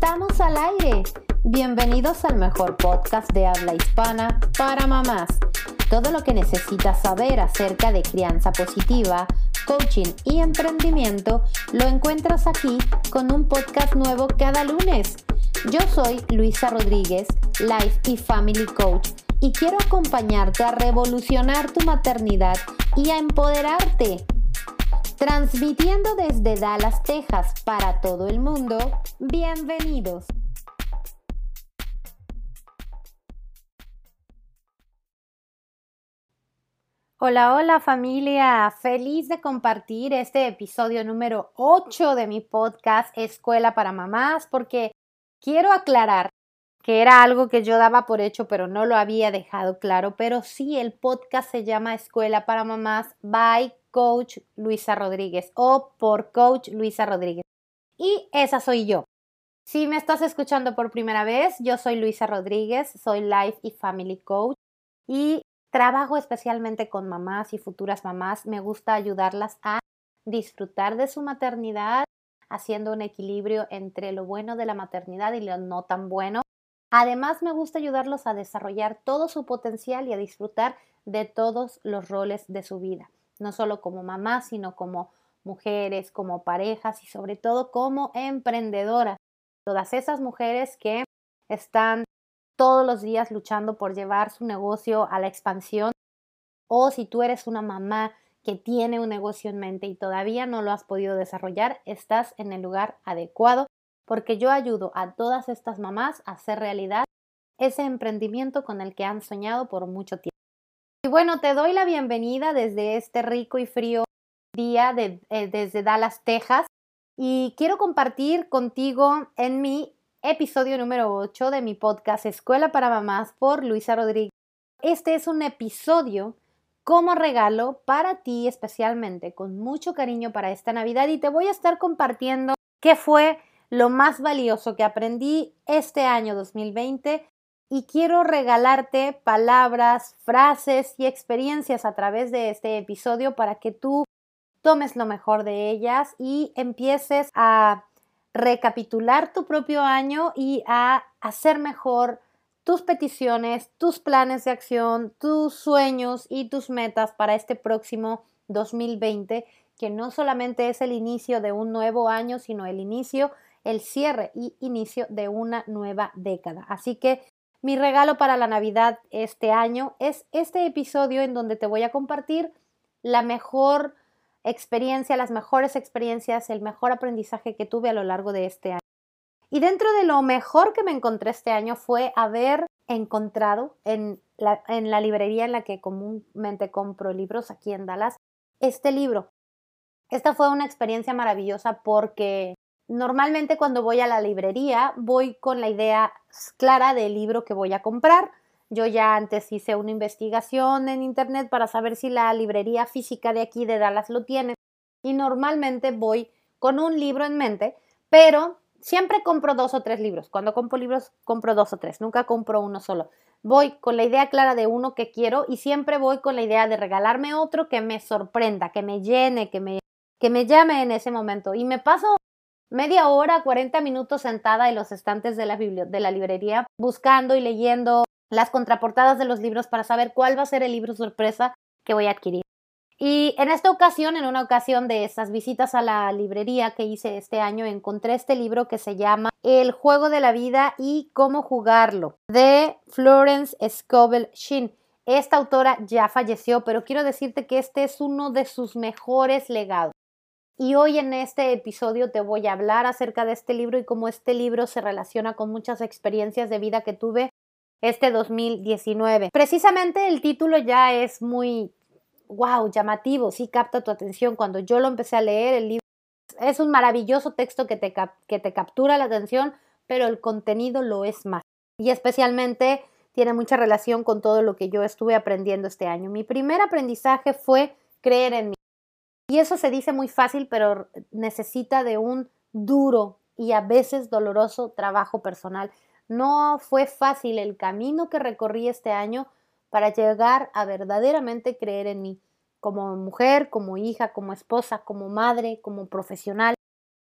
Estamos al aire. Bienvenidos al mejor podcast de habla hispana para mamás. Todo lo que necesitas saber acerca de crianza positiva, coaching y emprendimiento lo encuentras aquí con un podcast nuevo cada lunes. Yo soy Luisa Rodríguez, Life y Family Coach, y quiero acompañarte a revolucionar tu maternidad y a empoderarte. Transmitiendo desde Dallas, Texas para todo el mundo, bienvenidos. Hola, hola familia, feliz de compartir este episodio número 8 de mi podcast Escuela para Mamás porque quiero aclarar que era algo que yo daba por hecho pero no lo había dejado claro, pero sí el podcast se llama Escuela para Mamás by Coach Luisa Rodríguez o por Coach Luisa Rodríguez. Y esa soy yo. Si me estás escuchando por primera vez, yo soy Luisa Rodríguez, soy Life y Family Coach y trabajo especialmente con mamás y futuras mamás. Me gusta ayudarlas a disfrutar de su maternidad, haciendo un equilibrio entre lo bueno de la maternidad y lo no tan bueno. Además, me gusta ayudarlos a desarrollar todo su potencial y a disfrutar de todos los roles de su vida no solo como mamá, sino como mujeres, como parejas y sobre todo como emprendedoras. Todas esas mujeres que están todos los días luchando por llevar su negocio a la expansión o si tú eres una mamá que tiene un negocio en mente y todavía no lo has podido desarrollar, estás en el lugar adecuado porque yo ayudo a todas estas mamás a hacer realidad ese emprendimiento con el que han soñado por mucho tiempo. Y bueno, te doy la bienvenida desde este rico y frío día eh, desde Dallas, Texas. Y quiero compartir contigo en mi episodio número 8 de mi podcast Escuela para Mamás por Luisa Rodríguez. Este es un episodio como regalo para ti especialmente, con mucho cariño para esta Navidad y te voy a estar compartiendo qué fue lo más valioso que aprendí este año 2020 y quiero regalarte palabras, frases y experiencias a través de este episodio para que tú tomes lo mejor de ellas y empieces a recapitular tu propio año y a hacer mejor tus peticiones, tus planes de acción, tus sueños y tus metas para este próximo 2020, que no solamente es el inicio de un nuevo año, sino el inicio, el cierre y inicio de una nueva década. Así que mi regalo para la Navidad este año es este episodio en donde te voy a compartir la mejor experiencia, las mejores experiencias, el mejor aprendizaje que tuve a lo largo de este año. Y dentro de lo mejor que me encontré este año fue haber encontrado en la, librería en la que comúnmente compro libros aquí en Dallas este libro. Esta fue una experiencia maravillosa porque Normalmente cuando voy a la librería voy con la idea clara del libro que voy a comprar. Yo ya antes hice una investigación en internet para saber si la librería física de aquí de Dallas lo tiene y normalmente voy con un libro en mente, pero siempre compro dos o tres libros. Cuando compro libros compro dos o tres, nunca compro uno solo. Voy con la idea clara de uno que quiero y siempre voy con la idea de regalarme otro que me sorprenda, que me llene, que me, que me llame en ese momento. Y me paso media hora, 40 minutos sentada en los estantes de la, librería, buscando y leyendo las contraportadas de los libros para saber cuál va a ser el libro sorpresa que voy a adquirir. Y en esta ocasión, en una ocasión de esas visitas a la librería que hice este año, encontré este libro que se llama El juego de la vida y cómo jugarlo, de Florence Scovel Shin. Esta autora ya falleció, pero quiero decirte que este es uno de sus mejores legados. Y hoy en este episodio te voy a hablar acerca de este libro y cómo este libro se relaciona con muchas experiencias de vida que tuve este 2019. Precisamente el título ya es muy, wow, llamativo, sí capta tu atención. Cuando yo lo empecé a leer, el libro es un maravilloso texto que te, que te captura la atención, pero el contenido lo es más. Y especialmente tiene mucha relación con todo lo que yo estuve aprendiendo este año. Mi primer aprendizaje fue creer en mí. Y eso se dice muy fácil, pero necesita de un duro y a veces doloroso trabajo personal. No fue fácil el camino que recorrí este año para llegar a verdaderamente creer en mí, como mujer, como hija, como esposa, como madre, como profesional.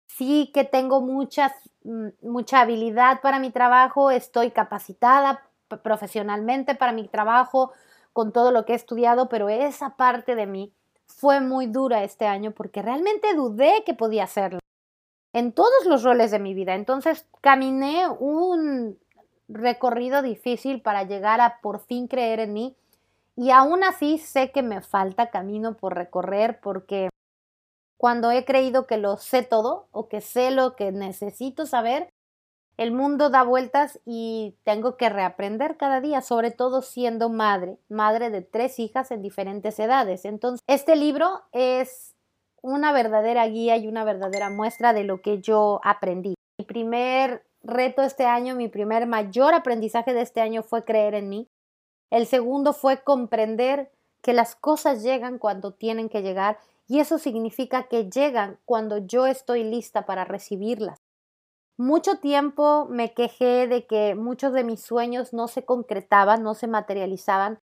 sí que tengo muchas, mm, mucha habilidad para mi trabajo, estoy capacitada profesionalmente para mi trabajo, con todo lo que he estudiado, pero esa parte de mí fue muy dura este año porque realmente dudé que podía hacerlo en todos los roles de mi vida. Entonces caminé un recorrido difícil para llegar a por fin creer en mí y aún así sé que me falta camino por recorrer porque cuando he creído que lo sé todo o que sé lo que necesito saber, el mundo da vueltas y tengo que reaprender cada día, sobre todo siendo madre, madre de tres hijas en diferentes edades. Entonces, este libro es una verdadera guía y una verdadera muestra de lo que yo aprendí. Mi primer reto este año, mi primer mayor aprendizaje de este año fue creer en mí. El segundo fue comprender que las cosas llegan cuando tienen que llegar y eso significa que llegan cuando yo estoy lista para recibirlas. Mucho tiempo me quejé de que muchos de mis sueños no se concretaban, no se materializaban.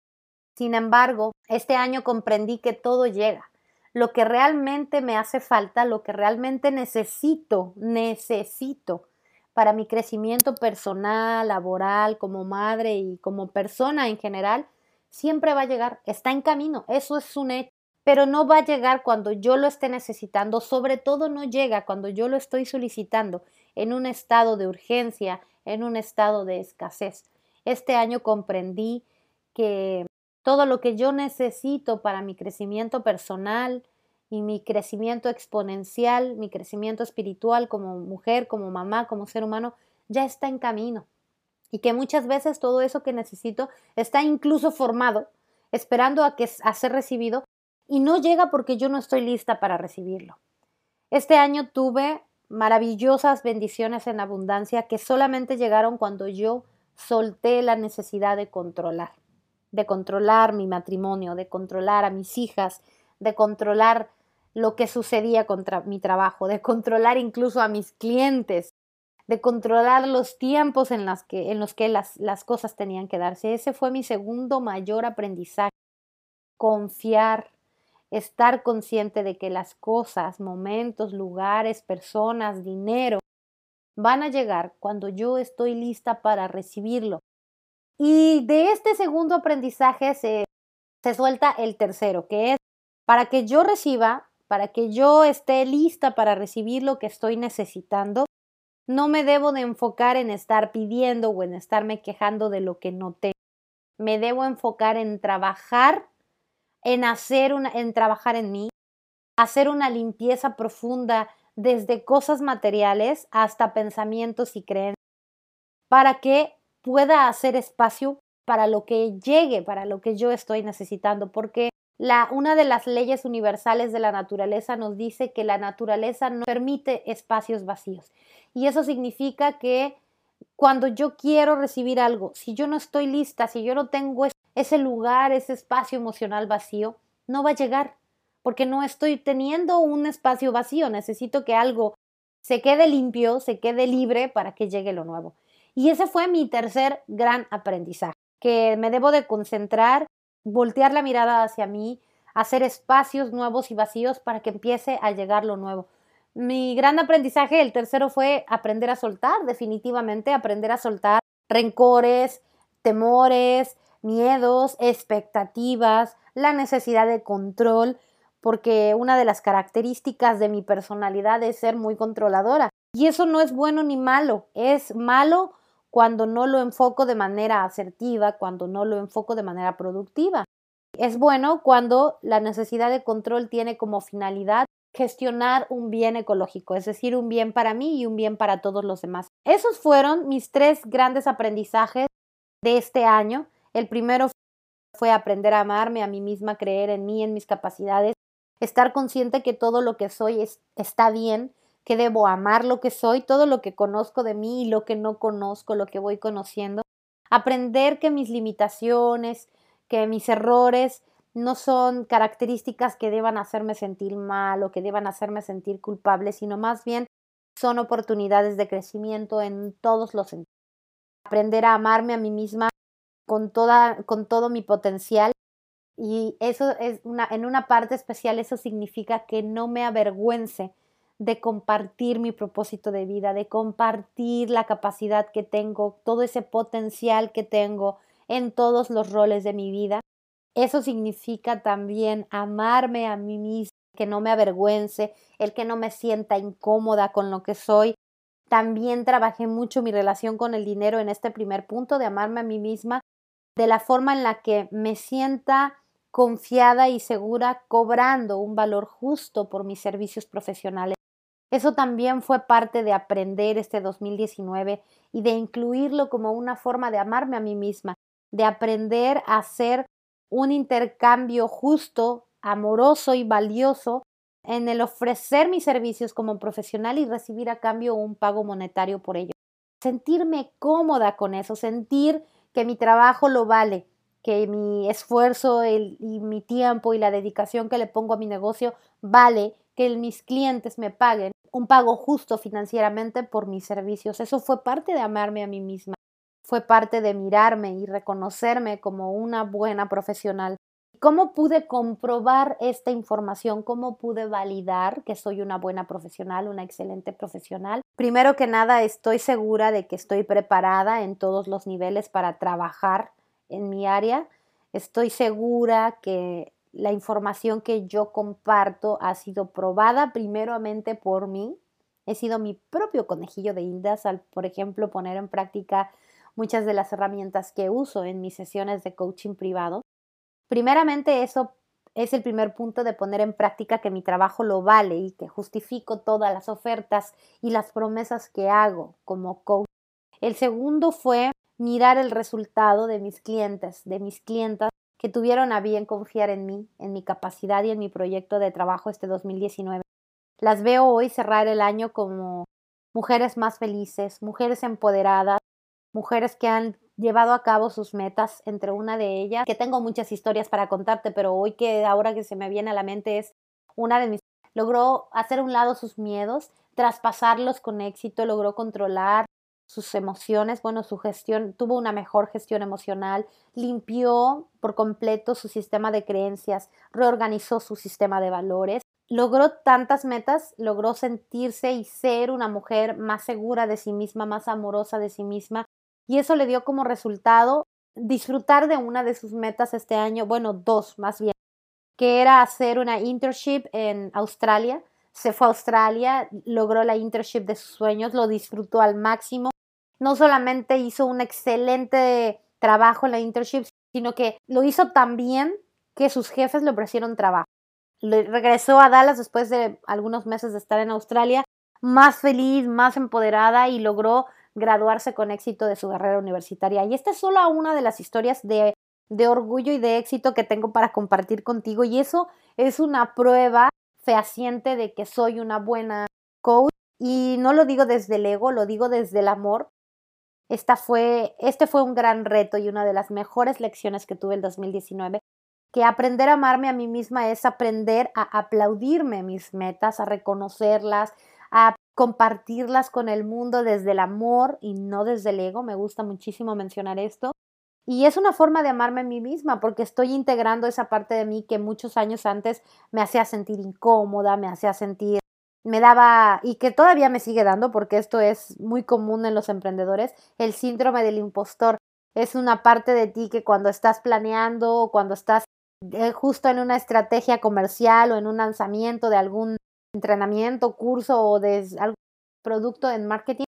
Sin embargo, este año comprendí que todo llega. Lo que realmente me hace falta, lo que realmente necesito, necesito para mi crecimiento personal, laboral, como madre y como persona en general, siempre va a llegar, está en camino, eso es un hecho, pero no va a llegar cuando yo lo esté necesitando, sobre todo no llega cuando yo lo estoy solicitando en un estado de urgencia, en un estado de escasez. Este año comprendí que todo lo que yo necesito para mi crecimiento personal, y mi crecimiento exponencial, mi crecimiento espiritual como mujer, como mamá, como ser humano, ya está en camino. Y que muchas veces todo eso que necesito está incluso formado, esperando a, que, a ser recibido, y no llega porque yo no estoy lista para recibirlo. Este año tuve maravillosas bendiciones en abundancia que solamente llegaron cuando yo solté la necesidad de controlar, de controlar mi matrimonio, de controlar a mis hijas, de controlar lo que sucedía contra mi trabajo, de controlar incluso a mis clientes, de controlar los tiempos en, las que, en los que las, las cosas tenían que darse. Ese fue mi segundo mayor aprendizaje. Confiar, estar consciente de que las cosas, momentos, lugares, personas, dinero, van a llegar cuando yo estoy lista para recibirlo. Y de este segundo aprendizaje se, se suelta el tercero, que es para que yo reciba, para que yo esté lista para recibir lo que estoy necesitando, no me debo de enfocar en estar pidiendo o en estarme quejando de lo que no tengo. Me debo enfocar en trabajar, en hacer una, en trabajar en mí, hacer una limpieza profunda desde cosas materiales hasta pensamientos y creencias, para que pueda hacer espacio para lo que llegue, para lo que yo estoy necesitando, porque una de las leyes universales de la naturaleza nos dice que la naturaleza no permite espacios vacíos. Y eso significa que cuando yo quiero recibir algo, si yo no estoy lista, si yo no tengo ese lugar, ese espacio emocional vacío, no va a llegar, porque no estoy teniendo un espacio vacío. Necesito que algo se quede limpio, se quede libre para que llegue lo nuevo. Y ese fue mi tercer gran aprendizaje, que me debo de concentrar voltear la mirada hacia mí, hacer espacios nuevos y vacíos para que empiece a llegar lo nuevo. Mi gran aprendizaje, el tercero, fue aprender a soltar, definitivamente, aprender a soltar rencores, temores, miedos, expectativas, la necesidad de control, porque una de las características de mi personalidad es ser muy controladora. Y eso no es bueno ni malo, es malo cuando no lo enfoco de manera asertiva, cuando no lo enfoco de manera productiva. Es bueno cuando la necesidad de control tiene como finalidad gestionar un bien ecológico, es decir, un bien para mí y un bien para todos los demás. Esos fueron mis tres grandes aprendizajes de este año. El primero fue aprender a amarme a mí misma, creer en mí, en mis capacidades, estar consciente que todo lo que soy está bien, que debo amar lo que soy, todo lo que conozco de mí y lo que no conozco, lo que voy conociendo. Aprender que mis limitaciones, que mis errores no son características que deban hacerme sentir mal o que deban hacerme sentir culpable, sino más bien son oportunidades de crecimiento en todos los sentidos. Aprender a amarme a mí misma con, toda, con todo mi potencial y eso es una, en una parte especial, eso significa que no me avergüence de compartir mi propósito de vida, de compartir la capacidad que tengo, todo ese potencial que tengo en todos los roles de mi vida. Eso significa también amarme a mí misma, que no me avergüence, el que no me sienta incómoda con lo que soy. También trabajé mucho mi relación con el dinero en este primer punto de amarme a mí misma, de la forma en la que me sienta confiada y segura cobrando un valor justo por mis servicios profesionales. Eso también fue parte de aprender este 2019 y de incluirlo como una forma de amarme a mí misma, de aprender a hacer un intercambio justo, amoroso y valioso en el ofrecer mis servicios como profesional y recibir a cambio un pago monetario por ello. Sentirme cómoda con eso, sentir que mi trabajo lo vale, que mi esfuerzo y mi tiempo y la dedicación que le pongo a mi negocio vale que mis clientes me paguen un pago justo financieramente por mis servicios. Eso fue parte de amarme a mí misma, fue parte de mirarme y reconocerme como una buena profesional. ¿Cómo pude comprobar esta información? ¿Cómo pude validar que soy una buena profesional, una excelente profesional? Primero que nada, estoy segura de que estoy preparada en todos los niveles para trabajar en mi área. Estoy segura que la información que yo comparto ha sido probada primeramente por mí. He sido mi propio conejillo de indias al, por ejemplo, poner en práctica muchas de las herramientas que uso en mis sesiones de coaching privado. Primeramente, eso es el primer punto de poner en práctica que mi trabajo lo vale y que justifico todas las ofertas y las promesas que hago como coach. El segundo fue mirar el resultado de mis clientes, de mis clientas que tuvieron a bien confiar en mí, en mi capacidad y en mi proyecto de trabajo este 2019. Las veo hoy cerrar el año como mujeres más felices, mujeres empoderadas, mujeres que han llevado a cabo sus metas, entre una de ellas, que tengo muchas historias para contarte, pero hoy que ahora que se me viene a la mente es una de mis logró hacer a un lado sus miedos, traspasarlos con éxito, logró controlar sus emociones, bueno, su gestión, tuvo una mejor gestión emocional, limpió por completo su sistema de creencias, reorganizó su sistema de valores, logró tantas metas, logró sentirse y ser una mujer más segura de sí misma, más amorosa de sí misma, y eso le dio como resultado disfrutar de una de sus metas este año, bueno, dos más bien, que era hacer una internship en Australia. Se fue a Australia, logró la internship de sus sueños, lo disfrutó al máximo, no solamente hizo un excelente trabajo en la internship, sino que lo hizo tan bien que sus jefes le ofrecieron trabajo. Regresó a Dallas después de algunos meses de estar en Australia, más feliz, más empoderada y logró graduarse con éxito de su carrera universitaria. Y esta es solo una de las historias de, de orgullo y de éxito que tengo para compartir contigo. Y eso es una prueba fehaciente de que soy una buena coach. Y no lo digo desde el ego, lo digo desde el amor, esta fue, este fue un gran reto y una de las mejores lecciones que tuve el 2019, que aprender a amarme a mí misma es aprender a aplaudirme mis metas, a reconocerlas, a compartirlas con el mundo desde el amor y no desde el ego. Me gusta muchísimo mencionar esto. Y es una forma de amarme a mí misma porque estoy integrando esa parte de mí que muchos años antes me hacía sentir incómoda, me hacía sentir me daba, y que todavía me sigue dando, porque esto es muy común en los emprendedores, el síndrome del impostor. Es una parte de ti que cuando estás planeando o cuando estás eh, justo en una estrategia comercial o en un lanzamiento de algún entrenamiento, curso o de algún producto en marketing,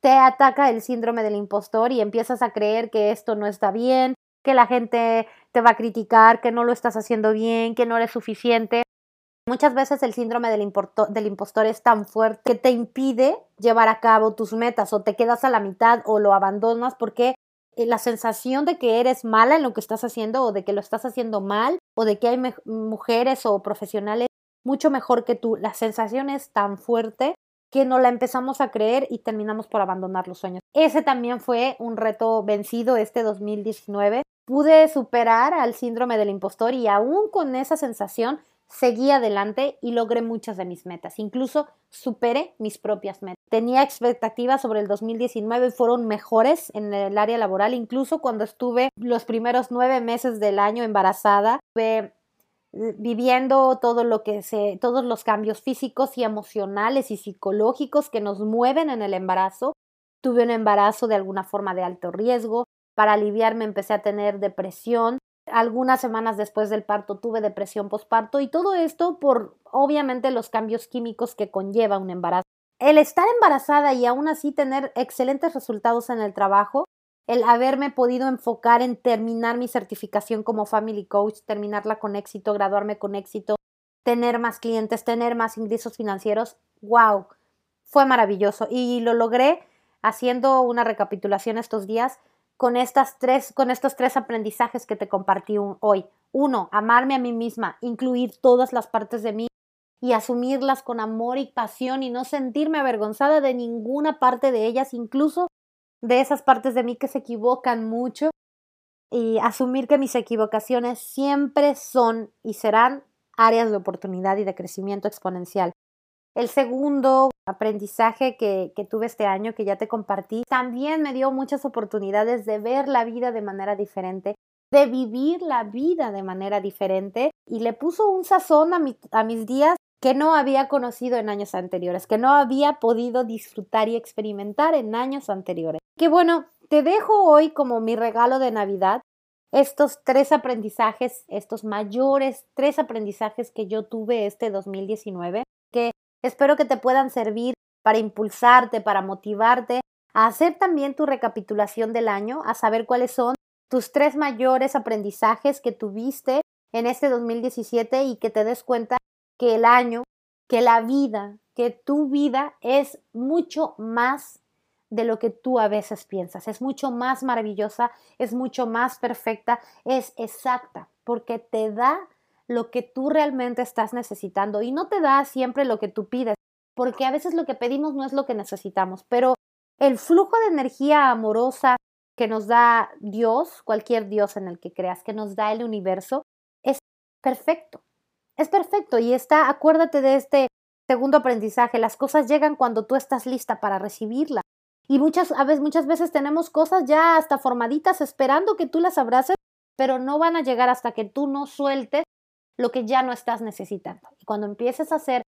te ataca el síndrome del impostor y empiezas a creer que esto no está bien, que la gente te va a criticar, que no lo estás haciendo bien, que no eres suficiente. Muchas veces el síndrome del, del, impostor es tan fuerte que te impide llevar a cabo tus metas o te quedas a la mitad o lo abandonas porque eh, la sensación de que eres mala en lo que estás haciendo o de que lo estás haciendo mal o de que hay mujeres o profesionales mucho mejor que tú, la sensación es tan fuerte que no la empezamos a creer y terminamos por abandonar los sueños. Ese también fue un reto vencido este 2019. Pude superar al síndrome del impostor y aún con esa sensación seguí adelante y logré muchas de mis metas. Incluso superé mis propias metas. Tenía expectativas sobre el 2019 y fueron mejores en el área laboral. Incluso cuando estuve los primeros nueve meses del año embarazada, tuve viviendo todo lo que se, todos los cambios físicos y emocionales y psicológicos que nos mueven en el embarazo. Tuve un embarazo de alguna forma de alto riesgo. Para aliviarme empecé a tener depresión. Algunas semanas después del parto tuve depresión postparto y todo esto por obviamente los cambios químicos que conlleva un embarazo. El estar embarazada y aún así tener excelentes resultados en el trabajo el haberme podido enfocar en terminar mi certificación como Family Coach, terminarla con éxito, graduarme con éxito, tener más clientes, tener más ingresos financieros, wow, fue maravilloso y lo logré haciendo una recapitulación estos días con estas tres con estos tres aprendizajes que te compartí hoy. Uno, amarme a mí misma, incluir todas las partes de mí y asumirlas con amor y pasión y no sentirme avergonzada de ninguna parte de ellas, incluso de esas partes de mí que se equivocan mucho y asumir que mis equivocaciones siempre son y serán áreas de oportunidad y de crecimiento exponencial. El segundo aprendizaje que, que, tuve este año, que ya te compartí, también me dio muchas oportunidades de ver la vida de manera diferente, de vivir la vida de manera diferente y le puso un sazón a, a mis días que no había conocido en años anteriores, que no había podido disfrutar y experimentar en años anteriores. Que bueno, te dejo hoy como mi regalo de Navidad estos tres aprendizajes, estos mayores tres aprendizajes que yo tuve este 2019, que espero que te puedan servir para impulsarte, para motivarte a hacer también tu recapitulación del año, a saber cuáles son tus tres mayores aprendizajes que tuviste en este 2017 y que te des cuenta que el año, que la vida, que tu vida es mucho más de lo que tú a veces piensas. Es mucho más maravillosa, es mucho más perfecta, es exacta, porque te da lo que tú realmente estás necesitando y no te da siempre lo que tú pides, porque a veces lo que pedimos no es lo que necesitamos, pero el flujo de energía amorosa que nos da Dios, cualquier Dios en el que creas, que nos da el universo, es perfecto. Es perfecto y está, acuérdate de este segundo aprendizaje, las cosas llegan cuando tú estás lista para recibirlas. Y muchas, a veces, muchas veces tenemos cosas ya hasta formaditas esperando que tú las abraces, pero no van a llegar hasta que tú no sueltes lo que ya no estás necesitando. Y cuando empieces a hacer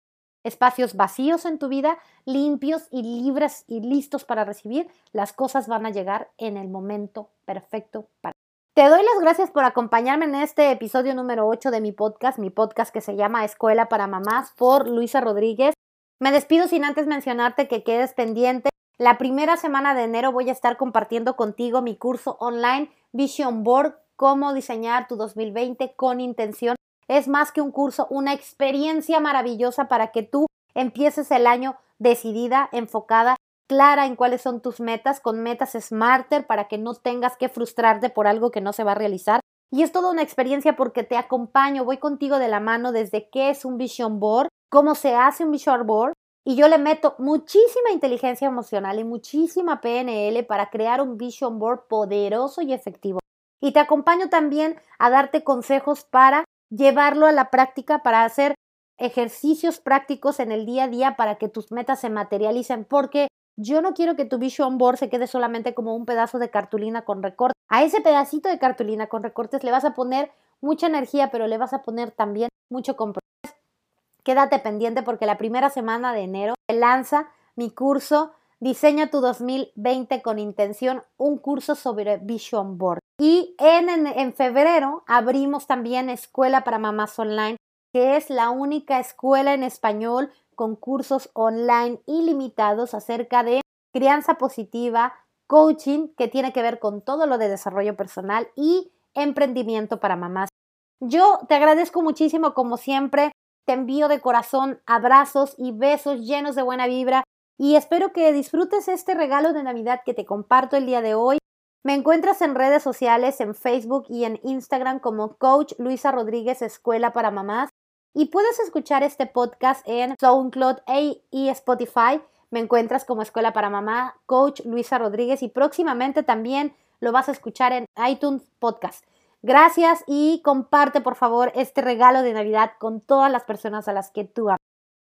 espacios vacíos en tu vida, limpios y libres y listos para recibir, las cosas van a llegar en el momento perfecto para te doy las gracias por acompañarme en este episodio número 8 de mi podcast, mi podcast que se llama Escuela para Mamás por Luisa Rodríguez. Me despido sin antes mencionarte que quedes pendiente. La primera semana de enero voy a estar compartiendo contigo mi curso online Vision Board, cómo diseñar tu 2020 con intención. Es más que un curso, una experiencia maravillosa para que tú empieces el año decidida, enfocada clara en cuáles son tus metas, con metas smarter para que no tengas que frustrarte por algo que no se va a realizar. Y es toda una experiencia porque te acompaño, voy contigo de la mano desde qué es un vision board, cómo se hace un vision board, y yo le meto muchísima inteligencia emocional y muchísima PNL para crear un vision board poderoso y efectivo. Y te acompaño también a darte consejos para llevarlo a la práctica, para hacer ejercicios prácticos en el día a día para que tus metas se materialicen, porque yo no quiero que tu vision board se quede solamente como un pedazo de cartulina con recortes. A ese pedacito de cartulina con recortes le vas a poner mucha energía, pero le vas a poner también mucho compromiso. Quédate pendiente porque la primera semana de enero se lanza mi curso Diseña tu 2020 con intención, un curso sobre Vision Board. Y en, en, en febrero abrimos también Escuela para Mamás Online, que es la única escuela en español con cursos online ilimitados acerca de crianza positiva, coaching, que tiene que ver con todo lo de desarrollo personal y emprendimiento para mamás. Yo te agradezco muchísimo, como siempre, te envío de corazón abrazos y besos llenos de buena vibra y espero que disfrutes este regalo de Navidad que te comparto el día de hoy. Me encuentras en redes sociales, en Facebook y en Instagram como Coach Luisa Rodríguez Escuela para Mamás. Y puedes escuchar este podcast en SoundCloud y Spotify. Me encuentras como Escuela para Mamá, Coach Luisa Rodríguez y próximamente también lo vas a escuchar en iTunes Podcast. Gracias y comparte por favor este regalo de Navidad con todas las personas a las que tú amas.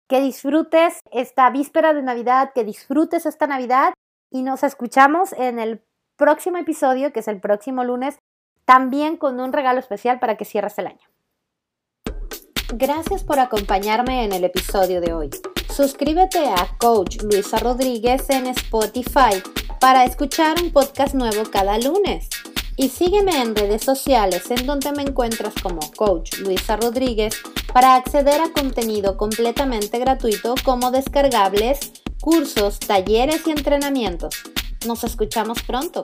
Que disfrutes esta víspera de Navidad, que disfrutes esta Navidad y nos escuchamos en el próximo episodio, que es el próximo lunes, también con un regalo especial para que cierres el año. Gracias por acompañarme en el episodio de hoy. Suscríbete a Coach Luisa Rodríguez en Spotify para escuchar un podcast nuevo cada lunes. Y sígueme en redes sociales en donde me encuentras como Coach Luisa Rodríguez para acceder a contenido completamente gratuito como descargables, cursos, talleres y entrenamientos. Nos escuchamos pronto.